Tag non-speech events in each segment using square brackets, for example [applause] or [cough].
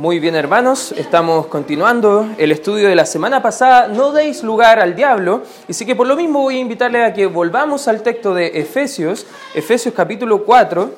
Muy bien hermanos, estamos continuando el estudio de la semana pasada, no deis lugar al diablo, y sí que por lo mismo voy a invitarle a que volvamos al texto de Efesios, Efesios capítulo 4,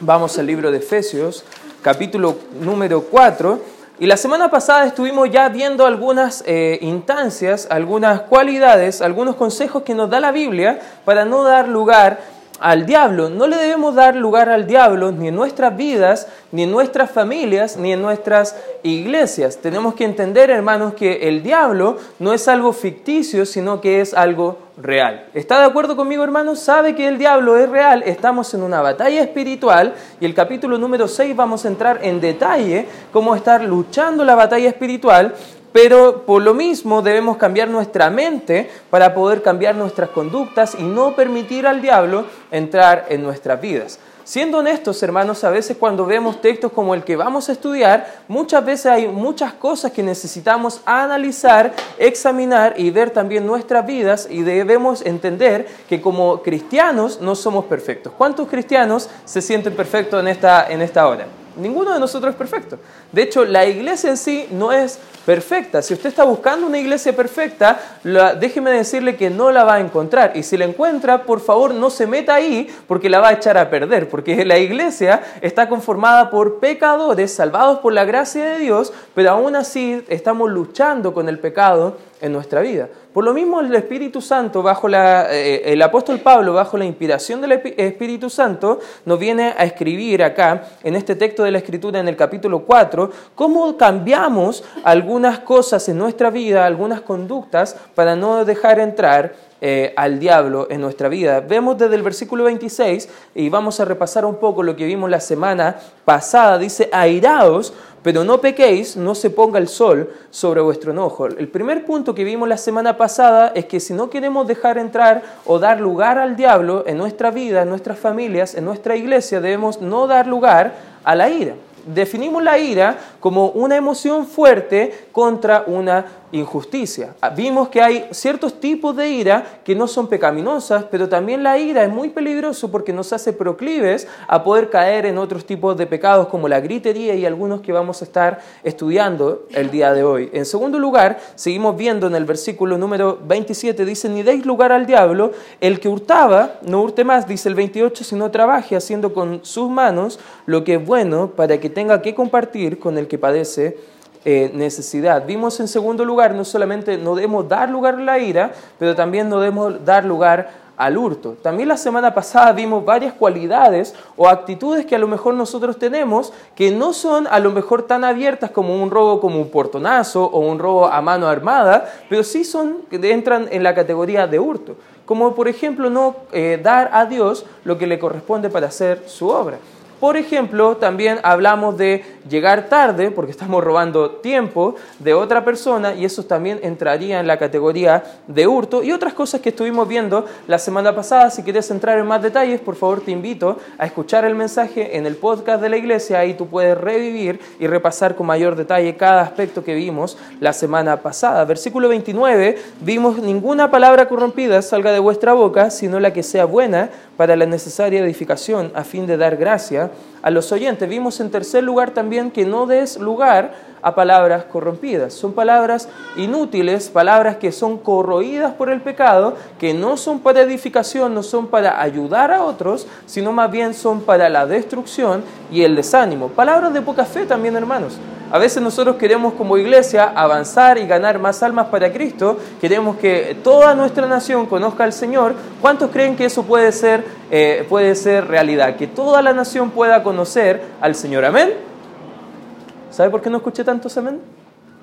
vamos al libro de Efesios, capítulo número 4, y la semana pasada estuvimos ya viendo algunas eh, instancias, algunas cualidades, algunos consejos que nos da la Biblia para no dar lugar al diablo. No le debemos dar lugar al diablo ni en nuestras vidas, ni en nuestras familias, ni en nuestras iglesias. Tenemos que entender, hermanos, que el diablo no es algo ficticio, sino que es algo real. ¿Está de acuerdo conmigo, hermanos? ¿Sabe que el diablo es real? Estamos en una batalla espiritual y el capítulo número 6 vamos a entrar en detalle cómo estar luchando la batalla espiritual pero por lo mismo debemos cambiar nuestra mente para poder cambiar nuestras conductas y no permitir al diablo entrar en nuestras vidas. Siendo honestos, hermanos, a veces cuando vemos textos como el que vamos a estudiar, muchas veces hay muchas cosas que necesitamos analizar, examinar y ver también nuestras vidas y debemos entender que como cristianos no somos perfectos. ¿Cuántos cristianos se sienten perfectos en esta, en esta hora? Ninguno de nosotros es perfecto. De hecho, la iglesia en sí no es perfecta. Si usted está buscando una iglesia perfecta, déjeme decirle que no la va a encontrar. Y si la encuentra, por favor, no se meta ahí porque la va a echar a perder. Porque la iglesia está conformada por pecadores salvados por la gracia de Dios, pero aún así estamos luchando con el pecado en nuestra vida. Por lo mismo el Espíritu Santo, bajo la, eh, el apóstol Pablo, bajo la inspiración del Espíritu Santo, nos viene a escribir acá, en este texto de la Escritura, en el capítulo 4, cómo cambiamos algunas cosas en nuestra vida, algunas conductas, para no dejar entrar eh, al diablo en nuestra vida. Vemos desde el versículo 26 y vamos a repasar un poco lo que vimos la semana pasada. Dice, airaos pero no pequéis, no se ponga el sol sobre vuestro enojo. El primer punto que vimos la semana pasada es que si no queremos dejar entrar o dar lugar al diablo en nuestra vida, en nuestras familias, en nuestra iglesia, debemos no dar lugar a la ira. Definimos la ira como una emoción fuerte contra una injusticia. Ah, vimos que hay ciertos tipos de ira que no son pecaminosas, pero también la ira es muy peligroso porque nos hace proclives a poder caer en otros tipos de pecados como la gritería y algunos que vamos a estar estudiando el día de hoy. En segundo lugar, seguimos viendo en el versículo número 27, dice, ni deis lugar al diablo, el que hurtaba, no hurte más, dice el 28, sino trabaje haciendo con sus manos lo que es bueno para que tenga que compartir con el que padece eh, necesidad. Vimos en segundo lugar, no solamente no debemos dar lugar a la ira, pero también no debemos dar lugar al hurto. También la semana pasada vimos varias cualidades o actitudes que a lo mejor nosotros tenemos que no son a lo mejor tan abiertas como un robo como un portonazo o un robo a mano armada, pero sí son entran en la categoría de hurto. Como por ejemplo no eh, dar a Dios lo que le corresponde para hacer su obra. Por ejemplo, también hablamos de llegar tarde, porque estamos robando tiempo de otra persona, y eso también entraría en la categoría de hurto, y otras cosas que estuvimos viendo la semana pasada. Si quieres entrar en más detalles, por favor te invito a escuchar el mensaje en el podcast de la iglesia, ahí tú puedes revivir y repasar con mayor detalle cada aspecto que vimos la semana pasada. Versículo 29, vimos ninguna palabra corrompida salga de vuestra boca, sino la que sea buena para la necesaria edificación, a fin de dar gracia a los oyentes. Vimos en tercer lugar también que no des lugar a palabras corrompidas. Son palabras inútiles, palabras que son corroídas por el pecado, que no son para edificación, no son para ayudar a otros, sino más bien son para la destrucción y el desánimo. Palabras de poca fe también, hermanos. A veces nosotros queremos como iglesia avanzar y ganar más almas para Cristo, queremos que toda nuestra nación conozca al Señor. ¿Cuántos creen que eso puede ser, eh, puede ser realidad? Que toda la nación pueda conocer al Señor. Amén. ¿Sabe por qué no escuché tantos amén?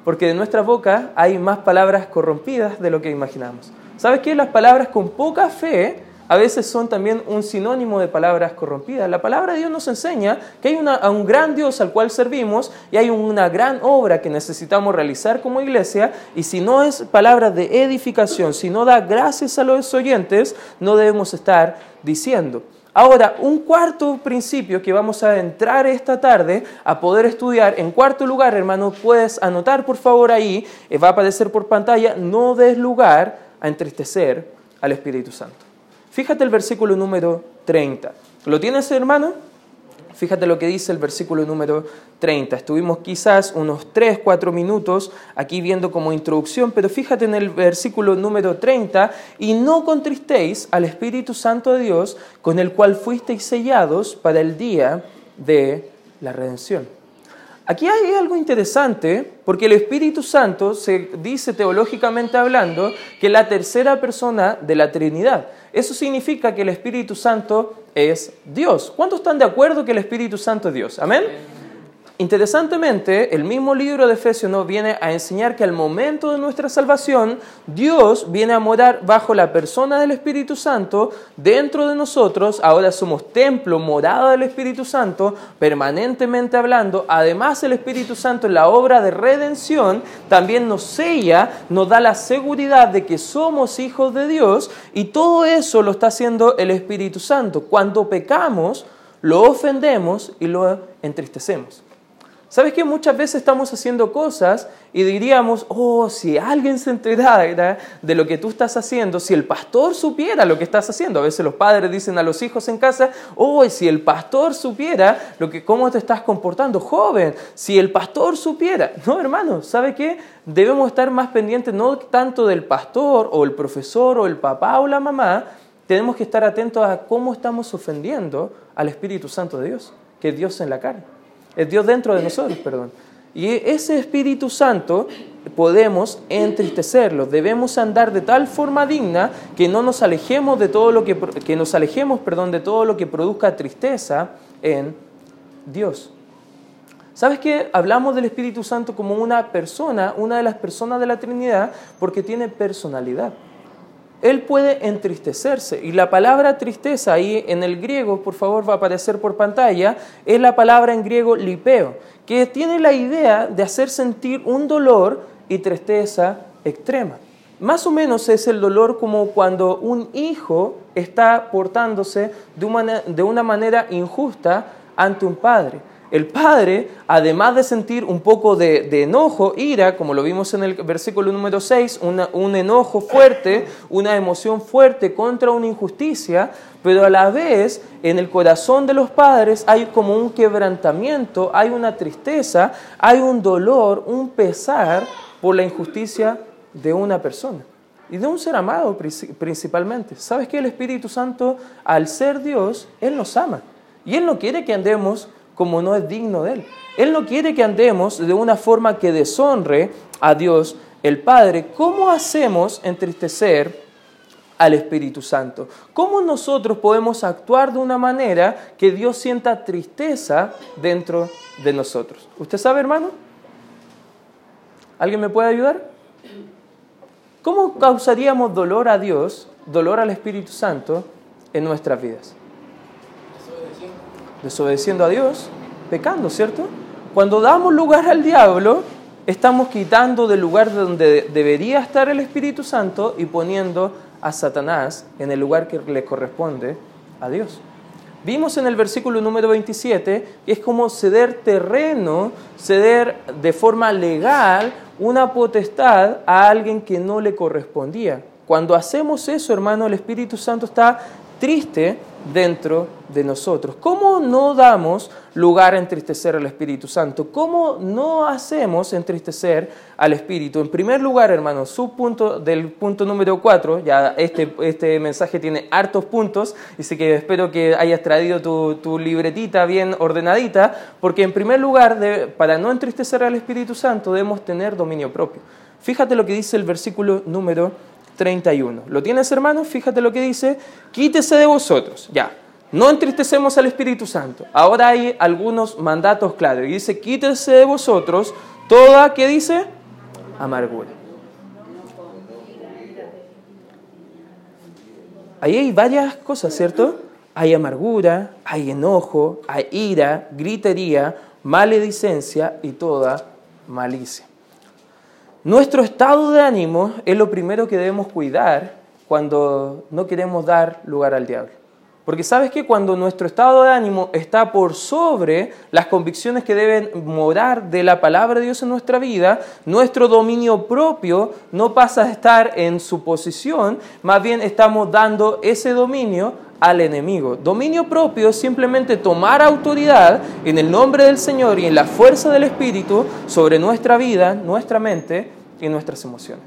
Porque de nuestra boca hay más palabras corrompidas de lo que imaginamos. ¿Sabes qué? Las palabras con poca fe a veces son también un sinónimo de palabras corrompidas. La palabra de Dios nos enseña que hay un gran Dios al cual servimos y hay una gran obra que necesitamos realizar como iglesia y si no es palabra de edificación, si no da gracias a los oyentes, no debemos estar diciendo. Ahora, un cuarto principio que vamos a entrar esta tarde a poder estudiar, en cuarto lugar, hermano, puedes anotar por favor ahí, eh, va a aparecer por pantalla, no des lugar a entristecer al Espíritu Santo. Fíjate el versículo número 30. ¿Lo tienes, hermano? Fíjate lo que dice el versículo número 30. Estuvimos quizás unos 3, 4 minutos aquí viendo como introducción, pero fíjate en el versículo número 30, y no contristéis al Espíritu Santo de Dios, con el cual fuisteis sellados para el día de la redención. Aquí hay algo interesante, porque el Espíritu Santo se dice teológicamente hablando que la tercera persona de la Trinidad. Eso significa que el Espíritu Santo es Dios. ¿Cuántos están de acuerdo que el Espíritu Santo es Dios? Amén. Interesantemente, el mismo libro de Efesios nos viene a enseñar que al momento de nuestra salvación, Dios viene a morar bajo la persona del Espíritu Santo dentro de nosotros. Ahora somos templo, morada del Espíritu Santo, permanentemente hablando. Además, el Espíritu Santo en la obra de redención también nos sella, nos da la seguridad de que somos hijos de Dios y todo eso lo está haciendo el Espíritu Santo. Cuando pecamos, lo ofendemos y lo entristecemos. ¿Sabes que muchas veces estamos haciendo cosas y diríamos, oh, si alguien se enterara de lo que tú estás haciendo, si el pastor supiera lo que estás haciendo? A veces los padres dicen a los hijos en casa, oh, si el pastor supiera lo que, cómo te estás comportando, joven, si el pastor supiera. No, hermano, ¿sabe qué? Debemos estar más pendientes no tanto del pastor o el profesor o el papá o la mamá, tenemos que estar atentos a cómo estamos ofendiendo al Espíritu Santo de Dios, que Dios en la carne es Dios dentro de nosotros, perdón. Y ese Espíritu Santo podemos entristecerlo. Debemos andar de tal forma digna que no nos alejemos de todo lo que, que nos alejemos, perdón, de todo lo que produzca tristeza en Dios. ¿Sabes qué? Hablamos del Espíritu Santo como una persona, una de las personas de la Trinidad, porque tiene personalidad. Él puede entristecerse. Y la palabra tristeza ahí en el griego, por favor, va a aparecer por pantalla, es la palabra en griego lipeo, que tiene la idea de hacer sentir un dolor y tristeza extrema. Más o menos es el dolor como cuando un hijo está portándose de una manera injusta ante un padre. El padre, además de sentir un poco de, enojo, ira, como lo vimos en el versículo número 6, un enojo fuerte, una emoción fuerte contra una injusticia, pero a la vez en el corazón de los padres hay como un quebrantamiento, hay una tristeza, hay un dolor, un pesar por la injusticia de una persona y de un ser amado principalmente. ¿Sabes que el Espíritu Santo, al ser Dios, Él nos ama y Él no quiere que andemos como no es digno de Él. Él no quiere que andemos de una forma que deshonre a Dios el Padre. ¿Cómo hacemos entristecer al Espíritu Santo? ¿Cómo nosotros podemos actuar de una manera que Dios sienta tristeza dentro de nosotros? ¿Usted sabe, hermano? ¿Alguien me puede ayudar? ¿Cómo causaríamos dolor a Dios, dolor al Espíritu Santo en nuestras vidas? Desobedeciendo a Dios, pecando, ¿cierto? Cuando damos lugar al diablo, estamos quitando del lugar donde debería estar el Espíritu Santo y poniendo a Satanás en el lugar que le corresponde a Dios. Vimos en el versículo número 27 que es como ceder terreno, ceder de forma legal una potestad a alguien que no le correspondía. Cuando hacemos eso, hermano, el Espíritu Santo está triste dentro de nosotros. ¿Cómo no damos lugar a entristecer al Espíritu Santo? ¿Cómo no hacemos entristecer al Espíritu? En primer lugar, hermano, su punto del punto número 4, ya este, este mensaje tiene hartos puntos, así que espero que hayas traído tu, tu libretita bien ordenadita, porque en primer lugar, para no entristecer al Espíritu Santo, debemos tener dominio propio. Fíjate lo que dice el versículo número 31. ¿Lo tienes, hermano? Fíjate lo que dice. Quítese de vosotros. Ya. No entristecemos al Espíritu Santo. Ahora hay algunos mandatos claros. Y dice, quítese de vosotros toda, ¿qué dice? Amargura. Ahí hay varias cosas, ¿cierto? Hay amargura, hay enojo, hay ira, gritería, maledicencia y toda malicia. Nuestro estado de ánimo es lo primero que debemos cuidar cuando no queremos dar lugar al diablo. Porque sabes que cuando nuestro estado de ánimo está por sobre las convicciones que deben morar de la palabra de Dios en nuestra vida, nuestro dominio propio no pasa a estar en su posición, más bien estamos dando ese dominio al enemigo. Dominio propio es simplemente tomar autoridad en el nombre del Señor y en la fuerza del Espíritu sobre nuestra vida, nuestra mente y nuestras emociones.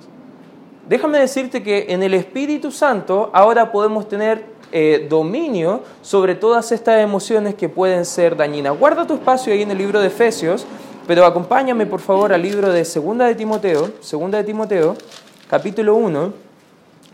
Déjame decirte que en el Espíritu Santo ahora podemos tener eh, dominio sobre todas estas emociones que pueden ser dañinas. Guarda tu espacio ahí en el libro de Efesios, pero acompáñame por favor al libro de Segunda de Timoteo, Segunda de Timoteo, capítulo 1.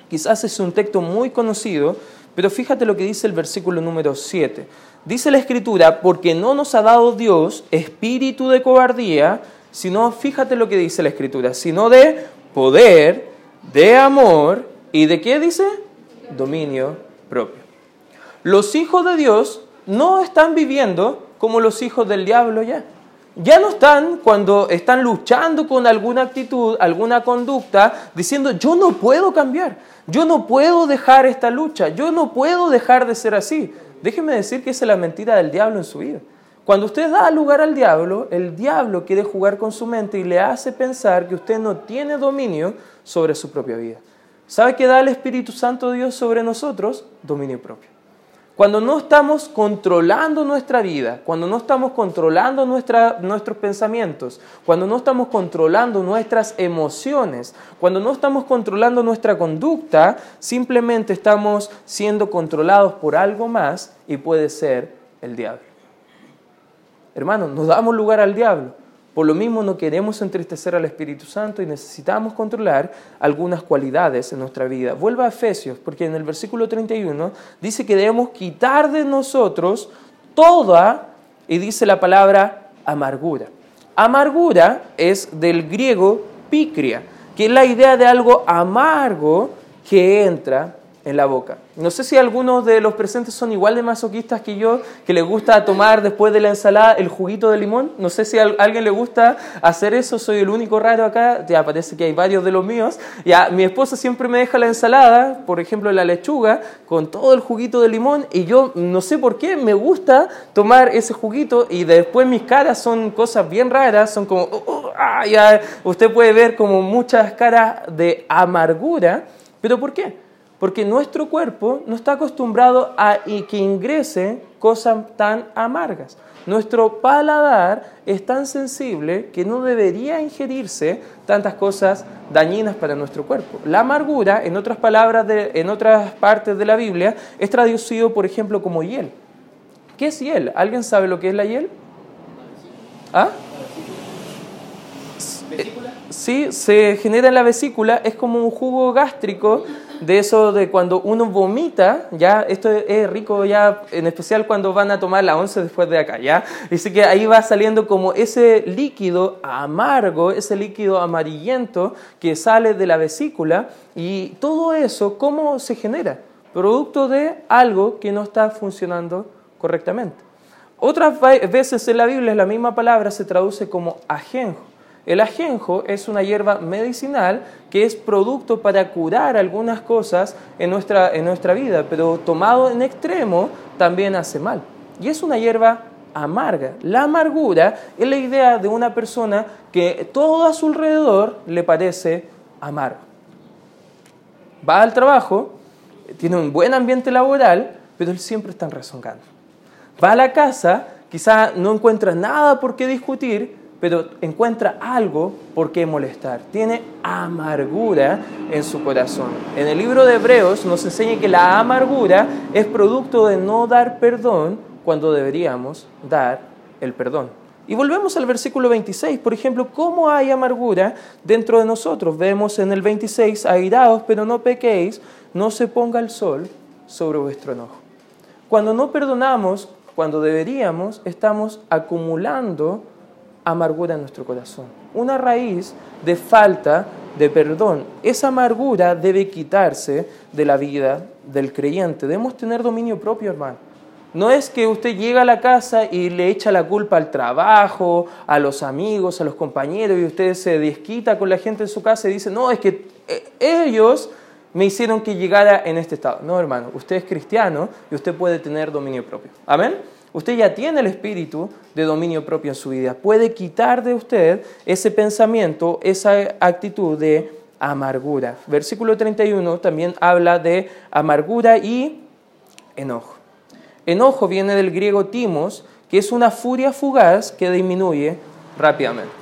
Quizás es un texto muy conocido, pero fíjate lo que dice el versículo número 7. Dice la escritura, porque no nos ha dado Dios espíritu de cobardía, sino, fíjate lo que dice la escritura, sino de poder, de amor y de qué dice? Dominio propio. Los hijos de Dios no están viviendo como los hijos del diablo ya. Ya no están cuando están luchando con alguna actitud, alguna conducta, diciendo, yo no puedo cambiar, yo no puedo dejar esta lucha, yo no puedo dejar de ser así. Déjeme decir que esa es la mentira del diablo en su vida. Cuando usted da lugar al diablo, el diablo quiere jugar con su mente y le hace pensar que usted no tiene dominio sobre su propia vida. ¿Sabe qué da el Espíritu Santo Dios sobre nosotros? Dominio propio. Cuando no estamos controlando nuestra vida, cuando no estamos controlando nuestros pensamientos, cuando no estamos controlando nuestras emociones, cuando no estamos controlando nuestra conducta, simplemente estamos siendo controlados por algo más y puede ser el diablo. Hermanos, nos damos lugar al diablo. Por lo mismo no queremos entristecer al Espíritu Santo y necesitamos controlar algunas cualidades en nuestra vida. Vuelva a Efesios, porque en el versículo 31 dice que debemos quitar de nosotros toda, y dice la palabra amargura. Amargura es del griego picria, que es la idea de algo amargo que entra en la boca. No sé si algunos de los presentes son igual de masoquistas que yo, que les gusta tomar después de la ensalada el juguito de limón. No sé si a alguien le gusta hacer eso, soy el único raro acá. Ya parece que hay varios de los míos. Ya mi esposa siempre me deja la ensalada, por ejemplo la lechuga, con todo el juguito de limón y yo no sé por qué me gusta tomar ese juguito y después mis caras son cosas bien raras, son como, oh, oh, ah, ya. usted puede ver como muchas caras de amargura. ¿Pero por qué? Porque nuestro cuerpo no está acostumbrado a que ingrese cosas tan amargas. Nuestro paladar es tan sensible que no debería ingerirse tantas cosas dañinas para nuestro cuerpo. La amargura, en otras palabras, en otras partes de la Biblia, es traducido, por ejemplo, como hiel. ¿Qué es hiel? ¿Alguien sabe lo que es la hiel? ¿Ah? Sí, se genera en la vesícula, es como un jugo gástrico de eso de cuando uno vomita, ya, esto es rico ya, en especial cuando van a tomar la once después de acá, ya. Dice que ahí va saliendo como ese líquido amargo, ese líquido amarillento que sale de la vesícula y todo eso, ¿cómo se genera? Producto de algo que no está funcionando correctamente. Otras veces en la Biblia la misma palabra se traduce como ajenjo. El ajenjo es una hierba medicinal que es producto para curar algunas cosas en nuestra, en nuestra vida, pero tomado en extremo también hace mal. Y es una hierba amarga. La amargura es la idea de una persona que todo a su alrededor le parece amargo. Va al trabajo, tiene un buen ambiente laboral, pero él siempre está rezongando. Va a la casa, quizá no encuentra nada por qué discutir, pero encuentra algo por qué molestar. Tiene amargura en su corazón. En el libro de Hebreos nos enseña que la amargura es producto de no dar perdón cuando deberíamos dar el perdón. Y volvemos al versículo 26, por ejemplo, ¿cómo hay amargura dentro de nosotros? Vemos en el 26, airados, pero no pequéis, no se ponga el sol sobre vuestro enojo. Cuando no perdonamos, cuando deberíamos, estamos acumulando amargura en nuestro corazón, una raíz de falta de perdón. Esa amargura debe quitarse de la vida del creyente. Debemos tener dominio propio, hermano. No es que usted llega a la casa y le echa la culpa al trabajo, a los amigos, a los compañeros, y usted se desquita con la gente en su casa y dice, no, es que eh, ellos me hicieron que llegara en este estado. No, hermano, usted es cristiano y usted puede tener dominio propio. Amén. Usted ya tiene el espíritu de dominio propio en su vida. Puede quitar de usted ese pensamiento, esa actitud de amargura. Versículo 31 también habla de amargura y enojo. Enojo viene del griego timos, que es una furia fugaz que disminuye rápidamente.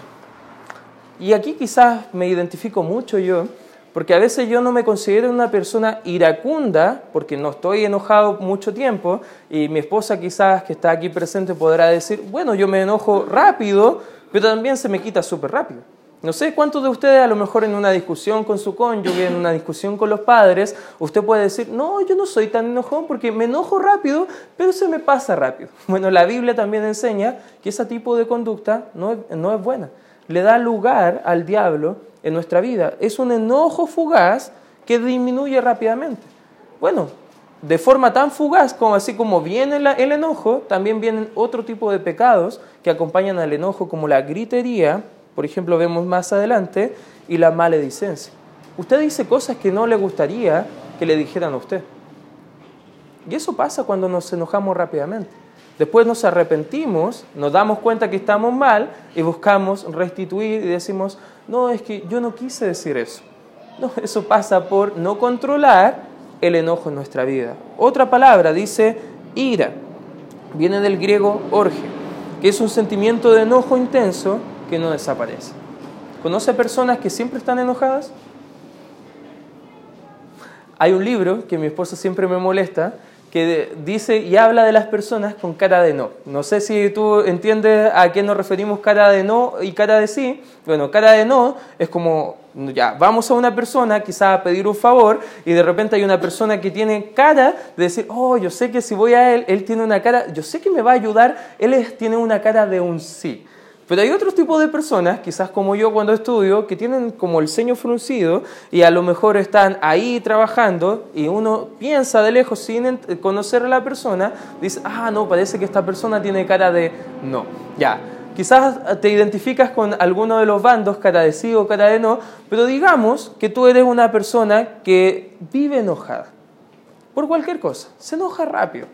Y aquí quizás me identifico mucho yo, porque a veces yo no me considero una persona iracunda, porque no estoy enojado mucho tiempo, y mi esposa quizás que está aquí presente podrá decir, bueno, yo me enojo rápido, pero también se me quita súper rápido. No sé cuántos de ustedes a lo mejor en una discusión con su cónyuge, en una discusión con los padres, usted puede decir, no, yo no soy tan enojón porque me enojo rápido, pero se me pasa rápido. [laughs] Bueno, la Biblia también enseña que ese tipo de conducta no es, no es buena. Le da lugar al diablo en nuestra vida. Es un enojo fugaz que disminuye rápidamente. Bueno, de forma tan fugaz como así como viene el enojo, también vienen otro tipo de pecados que acompañan al enojo, como la gritería, por ejemplo, vemos más adelante, y la maledicencia. Usted dice cosas que no le gustaría que le dijeran a usted. Y eso pasa cuando nos enojamos rápidamente. Después nos arrepentimos, nos damos cuenta que estamos mal y buscamos restituir y decimos, no, es que yo no quise decir eso. No, [laughs] eso pasa por no controlar el enojo en nuestra vida. Otra palabra dice ira. Viene del griego orge, que es un sentimiento de enojo intenso que no desaparece. ¿Conoce personas que siempre están enojadas? Hay un libro que mi esposa siempre me molesta, que dice y habla de las personas con cara de no. No sé si tú entiendes a qué nos referimos cara de no y cara de sí. Bueno, cara de no es como, ya, vamos a una persona quizá a pedir un favor y de repente hay una persona que tiene cara de decir, oh, yo sé que si voy a él, él tiene una cara, yo sé que me va a ayudar, él tiene una cara de un sí. Pero hay otro tipo de personas, quizás como yo cuando estudio, que tienen como el ceño fruncido y a lo mejor están ahí trabajando y uno piensa de lejos sin conocer a la persona, dice, ah, no, parece que esta persona tiene cara de no. Ya, quizás te identificas con alguno de los bandos, cara de sí o cara de no, pero digamos que tú eres una persona que vive enojada por cualquier cosa, se enoja rápido.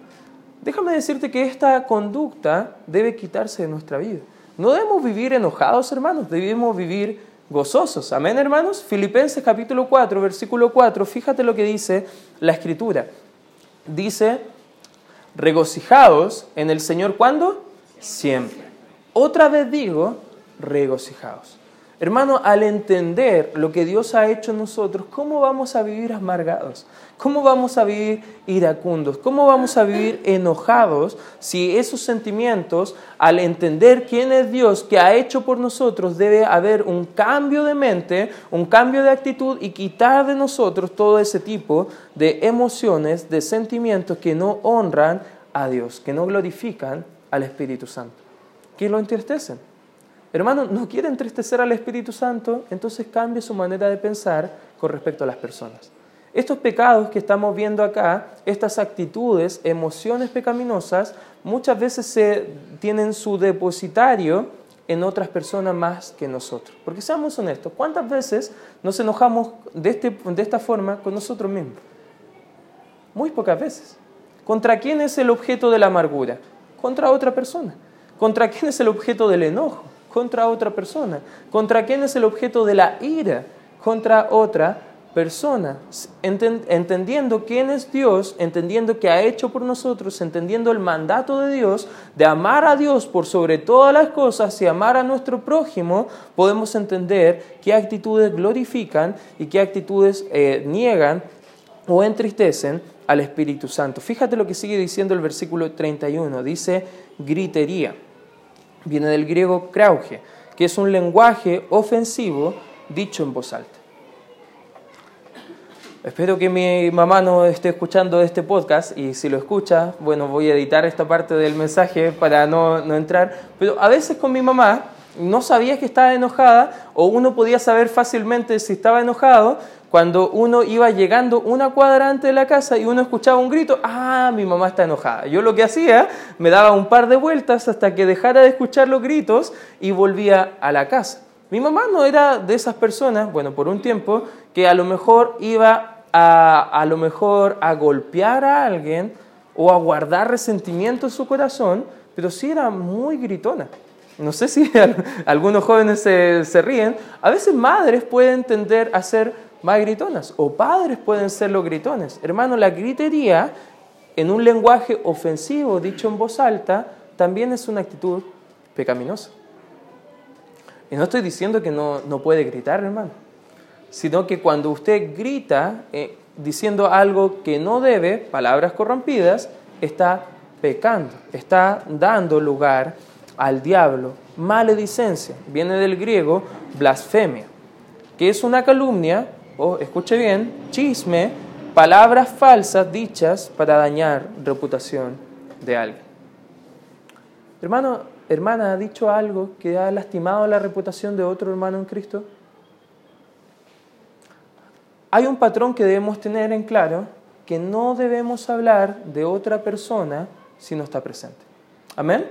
Déjame decirte que esta conducta debe quitarse de nuestra vida. No debemos vivir enojados, hermanos, debemos vivir gozosos. Amén, hermanos. Filipenses capítulo 4, versículo 4, fíjate lo que dice la escritura. Dice, regocijados en el Señor, ¿cuándo? Siempre. Otra vez digo, regocijados. Hermano, al entender lo que Dios ha hecho en nosotros, ¿cómo vamos a vivir amargados? ¿Cómo vamos a vivir iracundos? ¿Cómo vamos a vivir enojados si esos sentimientos, al entender quién es Dios que ha hecho por nosotros, debe haber un cambio de mente, un cambio de actitud y quitar de nosotros todo ese tipo de emociones, de sentimientos que no honran a Dios, que no glorifican al Espíritu Santo, que lo entristecen? Hermano, no quiere entristecer al Espíritu Santo, entonces cambie su manera de pensar con respecto a las personas. Estos pecados que estamos viendo acá, estas actitudes, emociones pecaminosas, muchas veces se tienen su depositario en otras personas más que nosotros. Porque seamos honestos, ¿cuántas veces nos enojamos de, este, de esta forma con nosotros mismos? Muy pocas veces. ¿Contra quién es el objeto de la amargura? Contra otra persona. ¿Contra quién es el objeto del enojo? Contra otra persona. ¿Contra quién es el objeto de la ira? Contra otra persona. Entendiendo quién es Dios, entendiendo que ha hecho por nosotros, entendiendo el mandato de Dios de amar a Dios por sobre todas las cosas y amar a nuestro prójimo, podemos entender qué actitudes glorifican y qué actitudes eh, niegan o entristecen al Espíritu Santo. Fíjate lo que sigue diciendo el versículo 31. Dice gritería viene del griego krauge, que es un lenguaje ofensivo dicho en voz alta. Espero que mi mamá no esté escuchando este podcast y si lo escucha, bueno, voy a editar esta parte del mensaje para no, no entrar, pero a veces con mi mamá no sabía que estaba enojada o uno podía saber fácilmente si estaba enojado cuando uno iba llegando una cuadra antes de la casa y uno escuchaba un grito, ah, mi mamá está enojada. Yo lo que hacía, me daba un par de vueltas hasta que dejara de escuchar los gritos y volvía a la casa. Mi mamá no era de esas personas, bueno, por un tiempo, que a lo mejor iba a, a lo mejor a golpear a alguien o a guardar resentimiento en su corazón, pero sí era muy gritona. No sé si [laughs] algunos jóvenes se, se ríen. A veces madres pueden tender a ser más gritonas o padres pueden ser los gritones. Hermano, la gritería en un lenguaje ofensivo dicho en voz alta, también es una actitud pecaminosa. Y no estoy diciendo que no, no puede gritar, hermano, sino que cuando usted grita eh, diciendo algo que no debe, palabras corrompidas, está pecando, está dando lugar al diablo. Maledicencia viene del griego blasfemia, que es una calumnia, o escuche bien, chisme, palabras falsas dichas para dañar reputación de alguien. Hermano, hermana, ¿ha dicho algo que ha lastimado la reputación de otro hermano en Cristo? Hay un patrón que debemos tener en claro, que no debemos hablar de otra persona si no está presente. Amén.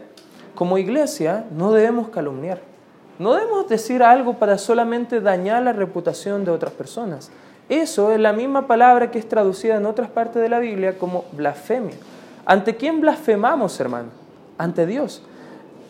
Como iglesia no debemos calumniar. No debemos decir algo para solamente dañar la reputación de otras personas. Eso es la misma palabra que es traducida en otras partes de la Biblia como blasfemia. ¿Ante quién blasfemamos, hermano? Ante Dios.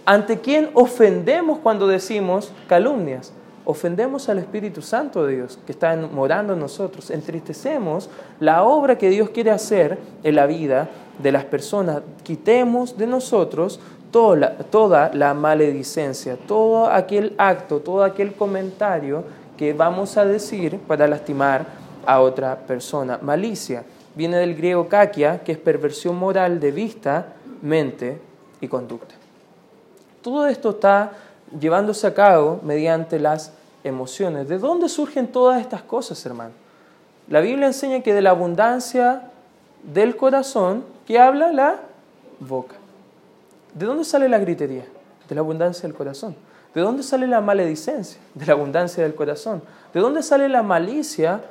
¿Ante quién ofendemos cuando decimos calumnias? Ofendemos al Espíritu Santo de Dios que está morando en nosotros. Entristecemos la obra que Dios quiere hacer en la vida de las personas. Quitemos de nosotros toda la, toda la maledicencia, todo aquel acto, todo aquel comentario que vamos a decir para lastimar a otra persona. Malicia viene del griego kakia, que es perversión moral de vista, mente y conducta. Todo esto está llevándose a cabo mediante las emociones. ¿De dónde surgen todas estas cosas, hermano? La Biblia enseña que de la abundancia del corazón, que habla la boca. ¿De dónde sale la gritería? De la abundancia del corazón. ¿De dónde sale la maledicencia? De la abundancia del corazón. ¿De dónde sale la malicia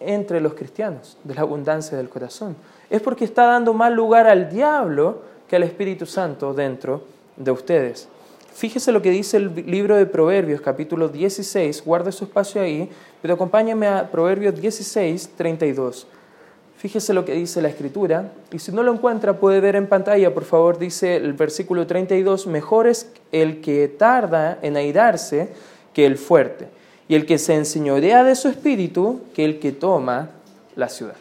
entre los cristianos? De la abundancia del corazón. Es porque está dando más lugar al diablo que al Espíritu Santo dentro de ustedes. Fíjese lo que dice el libro de Proverbios, capítulo 16, guarde su espacio ahí, pero acompáñame a Proverbios 16, 32. Fíjese lo que dice la escritura, y si no lo encuentra puede ver en pantalla, por favor, dice el versículo 32, mejor es el que tarda en airarse que el fuerte, y el que se enseñorea de su espíritu que el que toma la ciudad.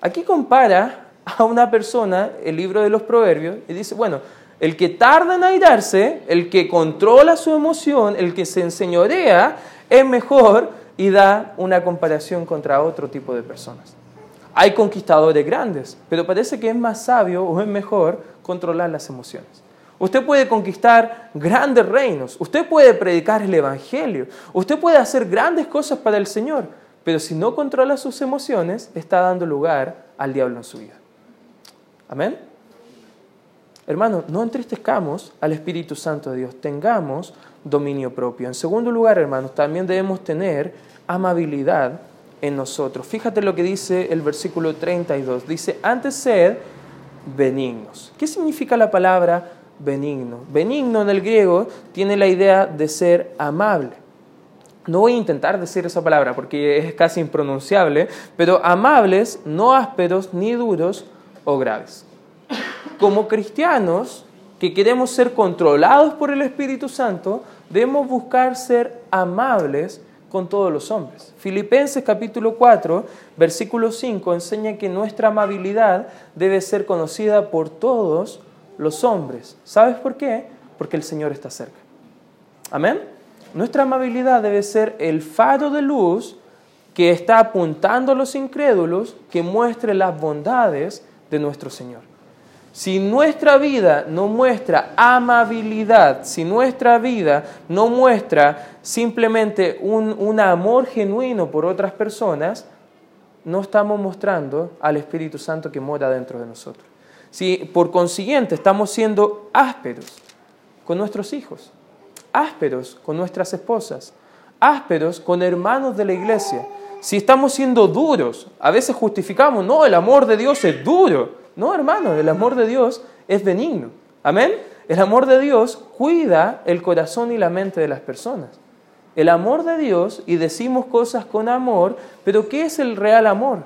Aquí compara a una persona el libro de los proverbios y dice, bueno, el que tarda en airarse, el que controla su emoción, el que se enseñorea, es mejor y da una comparación contra otro tipo de personas. Hay conquistadores grandes, pero parece que es más sabio o es mejor controlar las emociones. Usted puede conquistar grandes reinos, usted puede predicar el Evangelio, usted puede hacer grandes cosas para el Señor, pero si no controla sus emociones, está dando lugar al diablo en su vida. Amén. Hermano, no entristezcamos al Espíritu Santo de Dios, tengamos dominio propio. En segundo lugar, hermanos, también debemos tener amabilidad en nosotros. Fíjate lo que dice el versículo 32. Dice, antes sed benignos. ¿Qué significa la palabra benigno? Benigno en el griego tiene la idea de ser amable. No voy a intentar decir esa palabra porque es casi impronunciable, pero amables, no ásperos, ni duros o graves. Como cristianos que queremos ser controlados por el Espíritu Santo, debemos buscar ser amables con todos los hombres. Filipenses capítulo 4, versículo 5 enseña que nuestra amabilidad debe ser conocida por todos los hombres. ¿Sabes por qué? Porque el Señor está cerca. Amén. Nuestra amabilidad debe ser el faro de luz que está apuntando a los incrédulos que muestre las bondades de nuestro Señor. Si nuestra vida no muestra amabilidad, si nuestra vida no muestra simplemente un, amor genuino por otras personas, no estamos mostrando al Espíritu Santo que mora dentro de nosotros. Si por consiguiente estamos siendo ásperos con nuestros hijos, ásperos con nuestras esposas, ásperos con hermanos de la iglesia, si estamos siendo duros, a veces justificamos, no, el amor de Dios es duro. No, hermano, el amor de Dios es benigno. Amén. El amor de Dios cuida el corazón y la mente de las personas. El amor de Dios, y decimos cosas con amor, pero ¿qué es el real amor?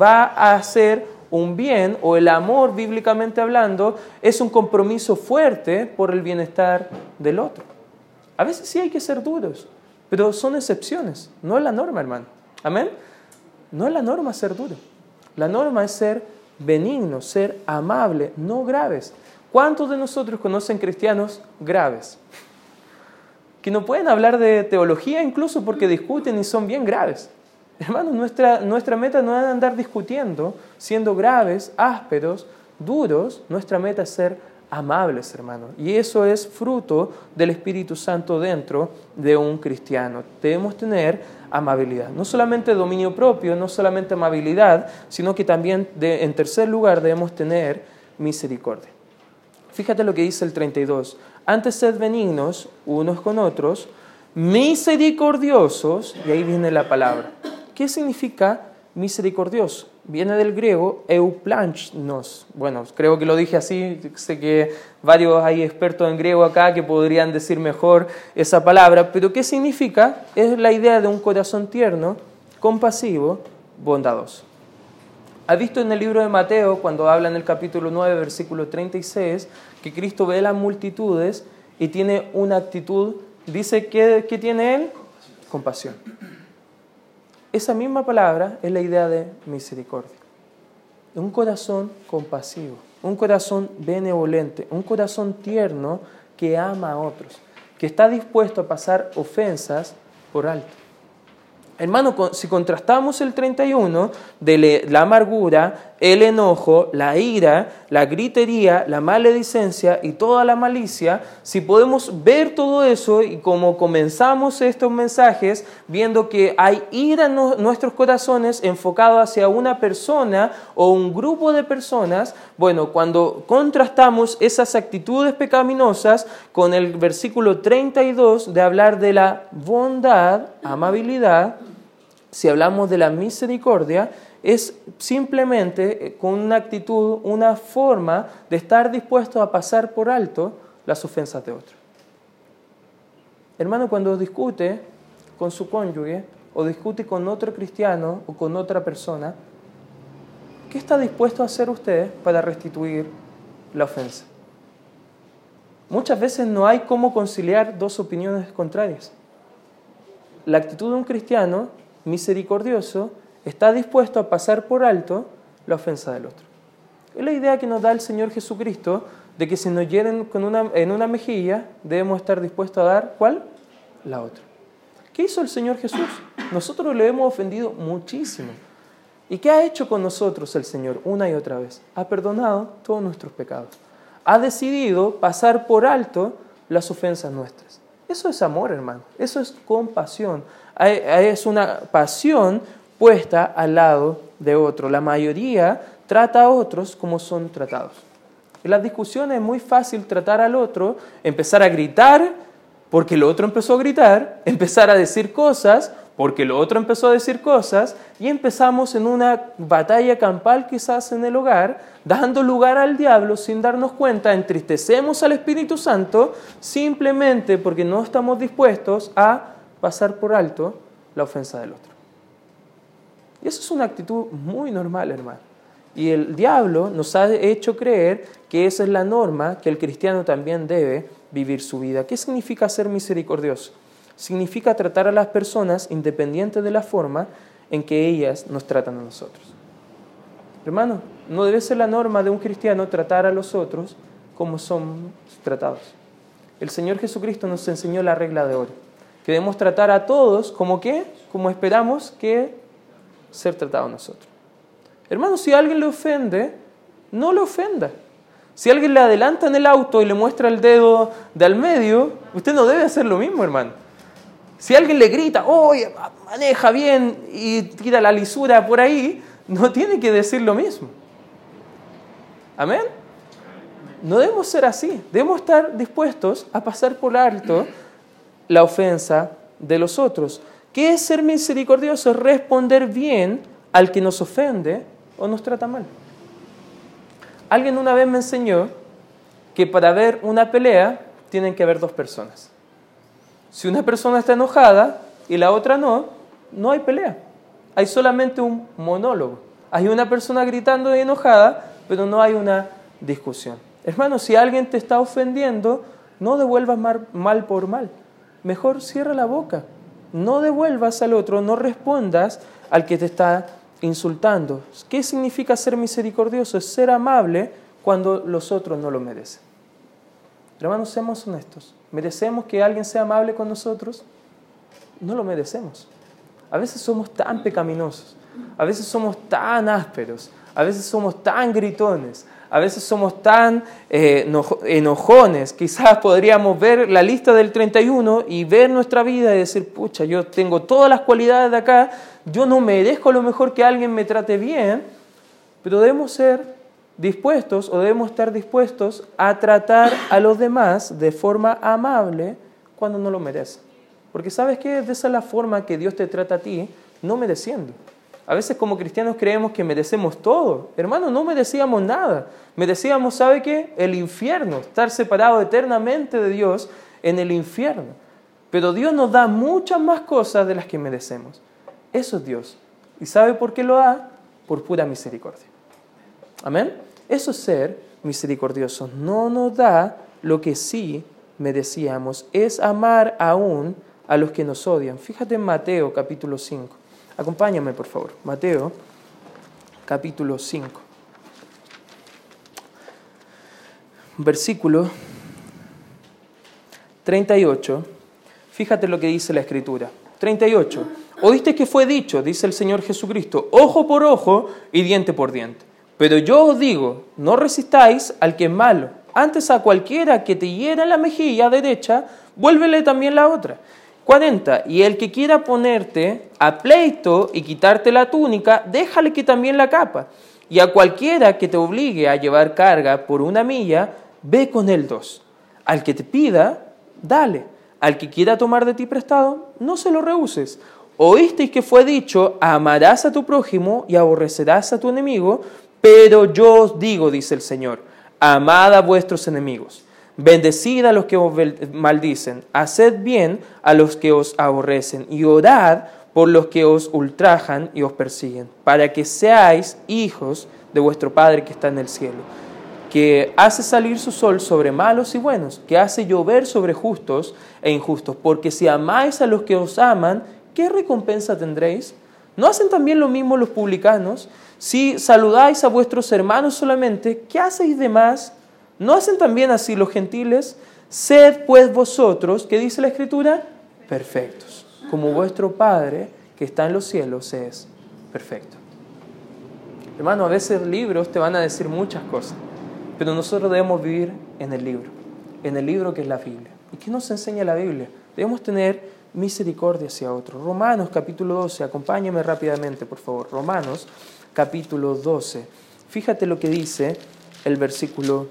Va a hacer un bien, o el amor, bíblicamente hablando, es un compromiso fuerte por el bienestar del otro. A veces sí hay que ser duros, pero son excepciones, no es la norma, hermano. Amén. No es la norma ser duro. La norma es ser benignos, ser amables, no graves. ¿Cuántos de nosotros conocen cristianos graves? Que no pueden hablar de teología incluso porque discuten y son bien graves. Hermanos, nuestra, nuestra meta no es andar discutiendo, siendo graves, ásperos, duros. Nuestra meta es ser amables, hermanos. Y eso es fruto del Espíritu Santo dentro de un cristiano. Debemos tener amabilidad. No solamente dominio propio, no solamente amabilidad, sino que también, en tercer lugar, debemos tener misericordia. Fíjate lo que dice el 32. Antes sed benignos unos con otros, misericordiosos, y ahí viene la palabra. ¿Qué significa misericordioso? Viene del griego euplanchnos. Bueno, creo que lo dije así, sé que varios hay expertos en griego acá que podrían decir mejor esa palabra, pero ¿qué significa? Es la idea de un corazón tierno, compasivo, bondadoso. ¿Ha visto en el libro de Mateo, cuando habla en el capítulo 9, versículo 36, que Cristo ve las multitudes y tiene una actitud, dice que, que tiene él compasión. Esa misma palabra es la idea de misericordia. Un corazón compasivo, un corazón benevolente, un corazón tierno que ama a otros, que está dispuesto a pasar ofensas por alto. Hermano, si contrastamos el 31 de la amargura, el enojo, la ira, la gritería, la maledicencia y toda la malicia, si podemos ver todo eso y como comenzamos estos mensajes viendo que hay ira en nuestros corazones enfocado hacia una persona o un grupo de personas, bueno, cuando contrastamos esas actitudes pecaminosas con el versículo 32 de hablar de la bondad, amabilidad, si hablamos de la misericordia, es simplemente eh, con una actitud, una forma de estar dispuesto a pasar por alto las ofensas de otro. Hermano, cuando discute con su cónyuge o discute con otro cristiano o con otra persona, ¿qué está dispuesto a hacer usted para restituir la ofensa? Muchas veces no hay cómo conciliar dos opiniones contrarias. La actitud de un cristiano misericordioso, está dispuesto a pasar por alto la ofensa del otro. Es la idea que nos da el Señor Jesucristo de que si nos hieren con una, en una mejilla, debemos estar dispuestos a dar, ¿cuál? La otra. ¿Qué hizo el Señor Jesús? Nosotros le hemos ofendido muchísimo. ¿Y qué ha hecho con nosotros el Señor una y otra vez? Ha perdonado todos nuestros pecados. Ha decidido pasar por alto las ofensas nuestras. Eso es amor, hermano. Eso es compasión es una pasión puesta al lado de otro. La mayoría trata a otros como son tratados. En las discusiones es muy fácil tratar al otro, empezar a gritar porque el otro empezó a gritar, empezar a decir cosas porque el otro empezó a decir cosas y empezamos en una batalla campal quizás en el hogar, dando lugar al diablo sin darnos cuenta, entristecemos al Espíritu Santo simplemente porque no estamos dispuestos a pasar por alto la ofensa del otro. Y eso es una actitud muy normal, hermano. Y el diablo nos ha hecho creer que esa es la norma que el cristiano también debe vivir su vida. ¿Qué significa ser misericordioso? Significa tratar a las personas independiente de la forma en que ellas nos tratan a nosotros. Hermano, no debe ser la norma de un cristiano tratar a los otros como son tratados. El Señor Jesucristo nos enseñó la regla de oro debemos tratar a todos como que, como esperamos que ser tratados nosotros. Hermano, si alguien le ofende, no le ofenda. Si alguien le adelanta en el auto y le muestra el dedo de al medio, usted no debe hacer lo mismo, hermano. Si alguien le grita, oye, maneja bien y tira la lisura por ahí, no tiene que decir lo mismo. Amén. No debemos ser así. Debemos estar dispuestos a pasar por alto la ofensa de los otros. ¿Qué es ser misericordioso? Responder bien al que nos ofende o nos trata mal. Alguien una vez me enseñó que para ver una pelea tienen que haber dos personas. Si una persona está enojada y la otra no, no hay pelea. Hay solamente un monólogo. Hay una persona gritando y enojada, pero no hay una discusión. Hermano, si alguien te está ofendiendo, no devuelvas mal por mal mejor cierra la boca. No devuelvas al otro, no respondas al que te está insultando. ¿Qué significa ser misericordioso? Es ser amable cuando los otros no lo merecen. Hermanos, seamos honestos. ¿Merecemos que alguien sea amable con nosotros? No lo merecemos. A veces somos tan pecaminosos, a veces somos tan ásperos, a veces somos tan gritones, a veces somos tan eh, enojones. Quizás podríamos ver la lista del 31 y ver nuestra vida y decir, pucha, yo tengo todas las cualidades de acá, yo no merezco lo mejor que alguien me trate bien, pero debemos ser dispuestos o debemos estar dispuestos a tratar a los demás de forma amable cuando no lo merecen. Porque sabes que esa es la forma que Dios te trata a ti, no mereciendo. A veces como cristianos creemos que merecemos todo. Hermano, no merecíamos nada. Merecíamos, ¿sabe qué? El infierno, estar separado eternamente de Dios en el infierno. Pero Dios nos da muchas más cosas de las que merecemos. Eso es Dios. ¿Y sabe por qué lo da? Por pura misericordia. Amén. Eso es ser misericordioso. No nos da lo que sí merecíamos. Es amar aún a los que nos odian. Fíjate en Mateo capítulo 5. Acompáñame, por favor. Mateo, capítulo 5. Versículo 38. Fíjate lo que dice la Escritura. 38. Oíste que fue dicho, dice el Señor Jesucristo, ojo por ojo y diente por diente. Pero yo os digo, no resistáis al que es malo. Antes a cualquiera que te hiera la mejilla derecha, vuélvele también la otra. 40. Y el que quiera ponerte a pleito y quitarte la túnica, déjale que también la capa. Y a cualquiera que te obligue a llevar carga por una milla, ve con él dos. Al que te pida, dale. Al que quiera tomar de ti prestado, no se lo rehuses. Oísteis que fue dicho, amarás a tu prójimo y aborrecerás a tu enemigo, pero yo os digo, dice el Señor, amad a vuestros enemigos Bendecid a los que os maldicen, haced bien a los que os aborrecen y orad por los que os ultrajan y os persiguen, para que seáis hijos de vuestro Padre que está en el cielo, que hace salir su sol sobre malos y buenos, que hace llover sobre justos e injustos, porque si amáis a los que os aman, ¿qué recompensa tendréis? ¿No hacen también lo mismo los publicanos? Si saludáis a vuestros hermanos solamente, ¿qué hacéis de más? ¿No hacen también así los gentiles? Sed pues vosotros, ¿qué dice la Escritura? Perfectos, como vuestro Padre que está en los cielos es perfecto. Hermano, a veces libros te van a decir muchas cosas, pero nosotros debemos vivir en el libro, en el libro que es la Biblia. ¿Y qué nos enseña la Biblia? Debemos tener misericordia hacia otros. Romanos capítulo 12, acompáñame rápidamente, por favor. Romanos capítulo 12. Fíjate lo que dice el versículo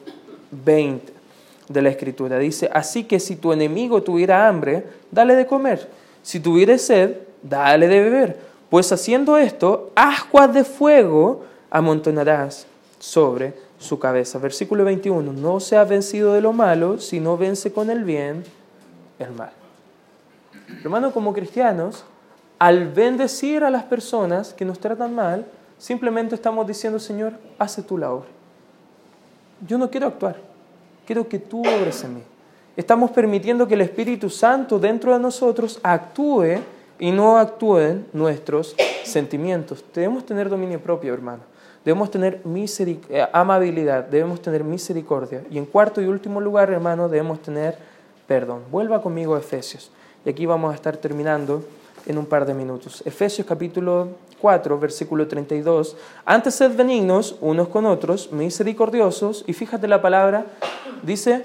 20 de la Escritura. Dice, así que si tu enemigo tuviera hambre, dale de comer. Si tuviera sed, dale de beber. Pues haciendo esto, ascuas de fuego amontonarás sobre su cabeza. Versículo 21, no se ha vencido de lo malo, sino vence con el bien el mal. Hermano, como cristianos, al bendecir a las personas que nos tratan mal, simplemente estamos diciendo, Señor, hace tu la yo no quiero actuar, quiero que tú obres en mí. Estamos permitiendo que el Espíritu Santo dentro de nosotros actúe y no actúen nuestros sentimientos. Debemos tener dominio propio, hermano. Debemos tener eh, amabilidad, debemos tener misericordia. Y en cuarto y último lugar, hermano, debemos tener perdón. Vuelva conmigo a Efesios. Y aquí vamos a estar terminando en un par de minutos. Efesios capítulo 4, versículo 32. Antes sed benignos unos con otros, misericordiosos, y fíjate la palabra, dice,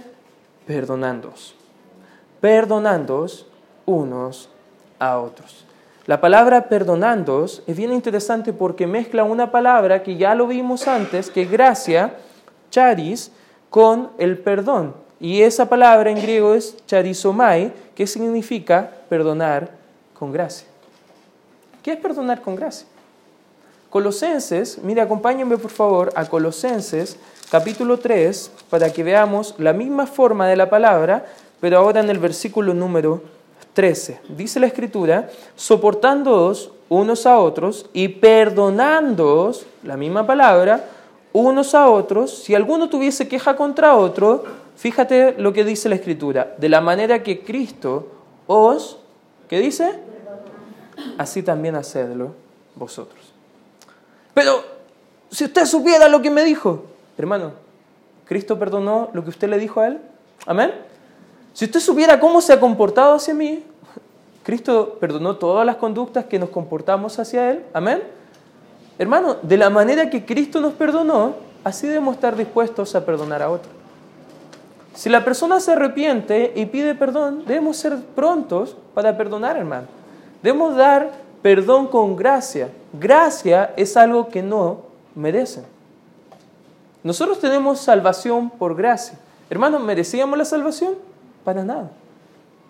perdonándoos. Perdonándoos unos a otros. La palabra perdonándoos es bien interesante porque mezcla una palabra que ya lo vimos antes, que gracia, charis, con el perdón. Y esa palabra en griego es charisomai, que significa perdonar con gracia. ¿Qué es perdonar con gracia? Colosenses, mire, acompáñenme por favor a Colosenses capítulo 3 para que veamos la misma forma de la palabra, pero ahora en el versículo número 13. Dice la escritura, soportándoos unos a otros y perdonándoos, la misma palabra, unos a otros, si alguno tuviese queja contra otro, fíjate lo que dice la escritura, de la manera que Cristo os, ¿qué dice? así también hacedlo vosotros. Pero si usted supiera lo que me dijo, hermano, ¿Cristo perdonó lo que usted le dijo a él? Amén. Si usted supiera cómo se ha comportado hacia mí, Cristo perdonó todas las conductas que nos comportamos hacia Él. Amén. Hermano, de la manera que Cristo nos perdonó, así debemos estar dispuestos a perdonar a otros. Si la persona se arrepiente y pide perdón, debemos ser prontos para perdonar, hermano. Debemos dar perdón con gracia. Gracia es algo que no merecen. Nosotros tenemos salvación por gracia. Hermano, ¿merecíamos la salvación? Para nada.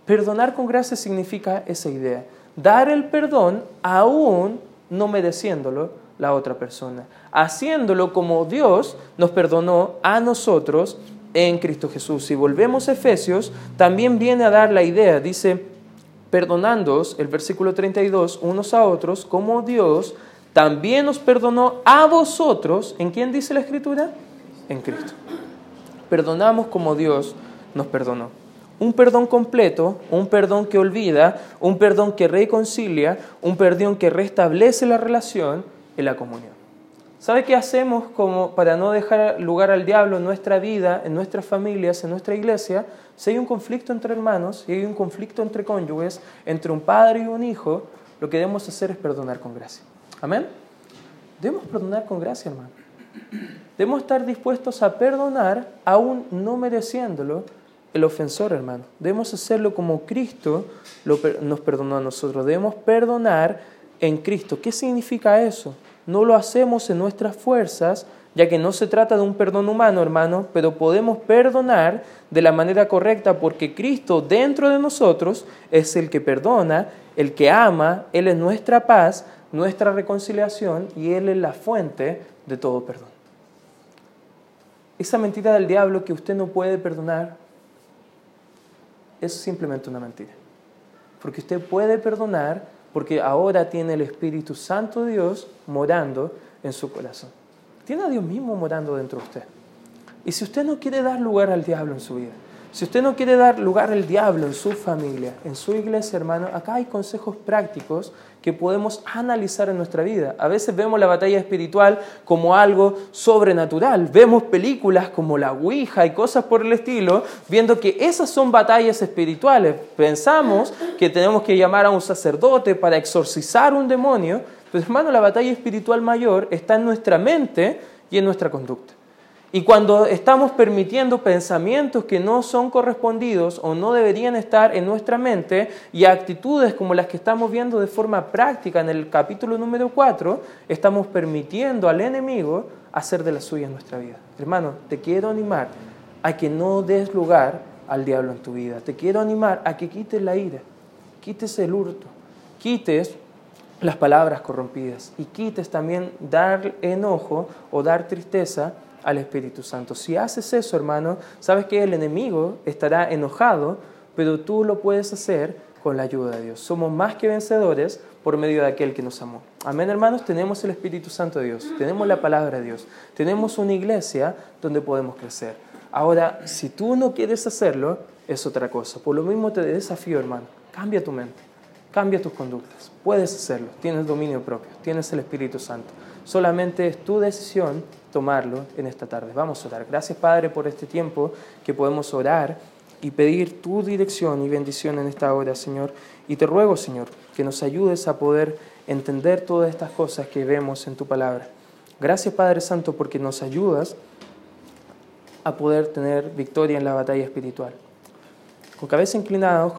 Perdonar con gracia significa esa idea. Dar el perdón aún no mereciéndolo la otra persona. Haciéndolo como Dios nos perdonó a nosotros en Cristo Jesús. Si volvemos a Efesios, también viene a dar la idea, dice, perdonándoos, el versículo 32, unos a otros, como Dios también nos perdonó a vosotros. ¿En quién dice la Escritura? En Cristo. Perdonamos como Dios nos perdonó. Un perdón completo, un perdón que olvida, un perdón que reconcilia, un perdón que restablece la relación en la comunión. ¿Sabe qué hacemos como para no dejar lugar al diablo en nuestra vida, en nuestras familias, en nuestra iglesia? Si hay un conflicto entre hermanos, si hay un conflicto entre cónyuges, entre un padre y un hijo, lo que debemos hacer es perdonar con gracia. Amén. Debemos perdonar con gracia, hermano. Debemos estar dispuestos a perdonar aún no mereciéndolo el ofensor, hermano. Debemos hacerlo como Cristo nos perdonó a nosotros. Debemos perdonar en Cristo. ¿Qué significa eso? No lo hacemos en nuestras fuerzas, ya que no se trata de un perdón humano, hermano, pero podemos perdonar de la manera correcta porque Cristo dentro de nosotros es el que perdona, el que ama, Él es nuestra paz, nuestra reconciliación y Él es la fuente de todo perdón. Esa mentira del diablo que usted no puede perdonar, es simplemente una mentira. Porque usted puede perdonar porque ahora tiene el Espíritu Santo de Dios morando en su corazón. Tiene a Dios mismo morando dentro de usted. Y si usted no quiere dar lugar al diablo en su vida, si usted no quiere dar lugar al diablo en su familia, en su iglesia, hermano, acá hay consejos prácticos que podemos analizar en nuestra vida. A veces vemos la batalla espiritual como algo sobrenatural. Vemos películas como La Ouija y cosas por el estilo, viendo que esas son batallas espirituales. Pensamos que tenemos que llamar a un sacerdote para exorcizar un demonio, pero hermano, la batalla espiritual mayor está en nuestra mente y en nuestra conducta. Y cuando estamos permitiendo pensamientos que no son correspondidos o no deberían estar en nuestra mente y actitudes como las que estamos viendo de forma práctica en el capítulo número 4, estamos permitiendo al enemigo hacer de la suya en nuestra vida. Hermano, te quiero animar a que no des lugar al diablo en tu vida. Te quiero animar a que quites la ira, quites el hurto, quites las palabras corrompidas y quites también dar enojo o dar tristeza al Espíritu Santo. Si haces eso, hermano, sabes que el enemigo estará enojado, pero tú lo puedes hacer con la ayuda de Dios. Somos más que vencedores por medio de aquel que nos amó. Amén, hermanos, tenemos el Espíritu Santo de Dios, tenemos la palabra de Dios, tenemos una iglesia donde podemos crecer. Ahora, si tú no quieres hacerlo, es otra cosa. Por lo mismo te desafío, hermano, cambia tu mente, cambia tus conductas. Puedes hacerlo, tienes dominio propio, tienes el Espíritu Santo. Solamente es tu decisión tomarlo en esta tarde. Vamos a orar. Gracias Padre por este tiempo que podemos orar y pedir tu dirección y bendición en esta hora, Señor. Y te ruego, Señor, que nos ayudes a poder entender todas estas cosas que vemos en tu palabra. Gracias Padre Santo porque nos ayudas a poder tener victoria en la batalla espiritual. Con cabeza inclinada,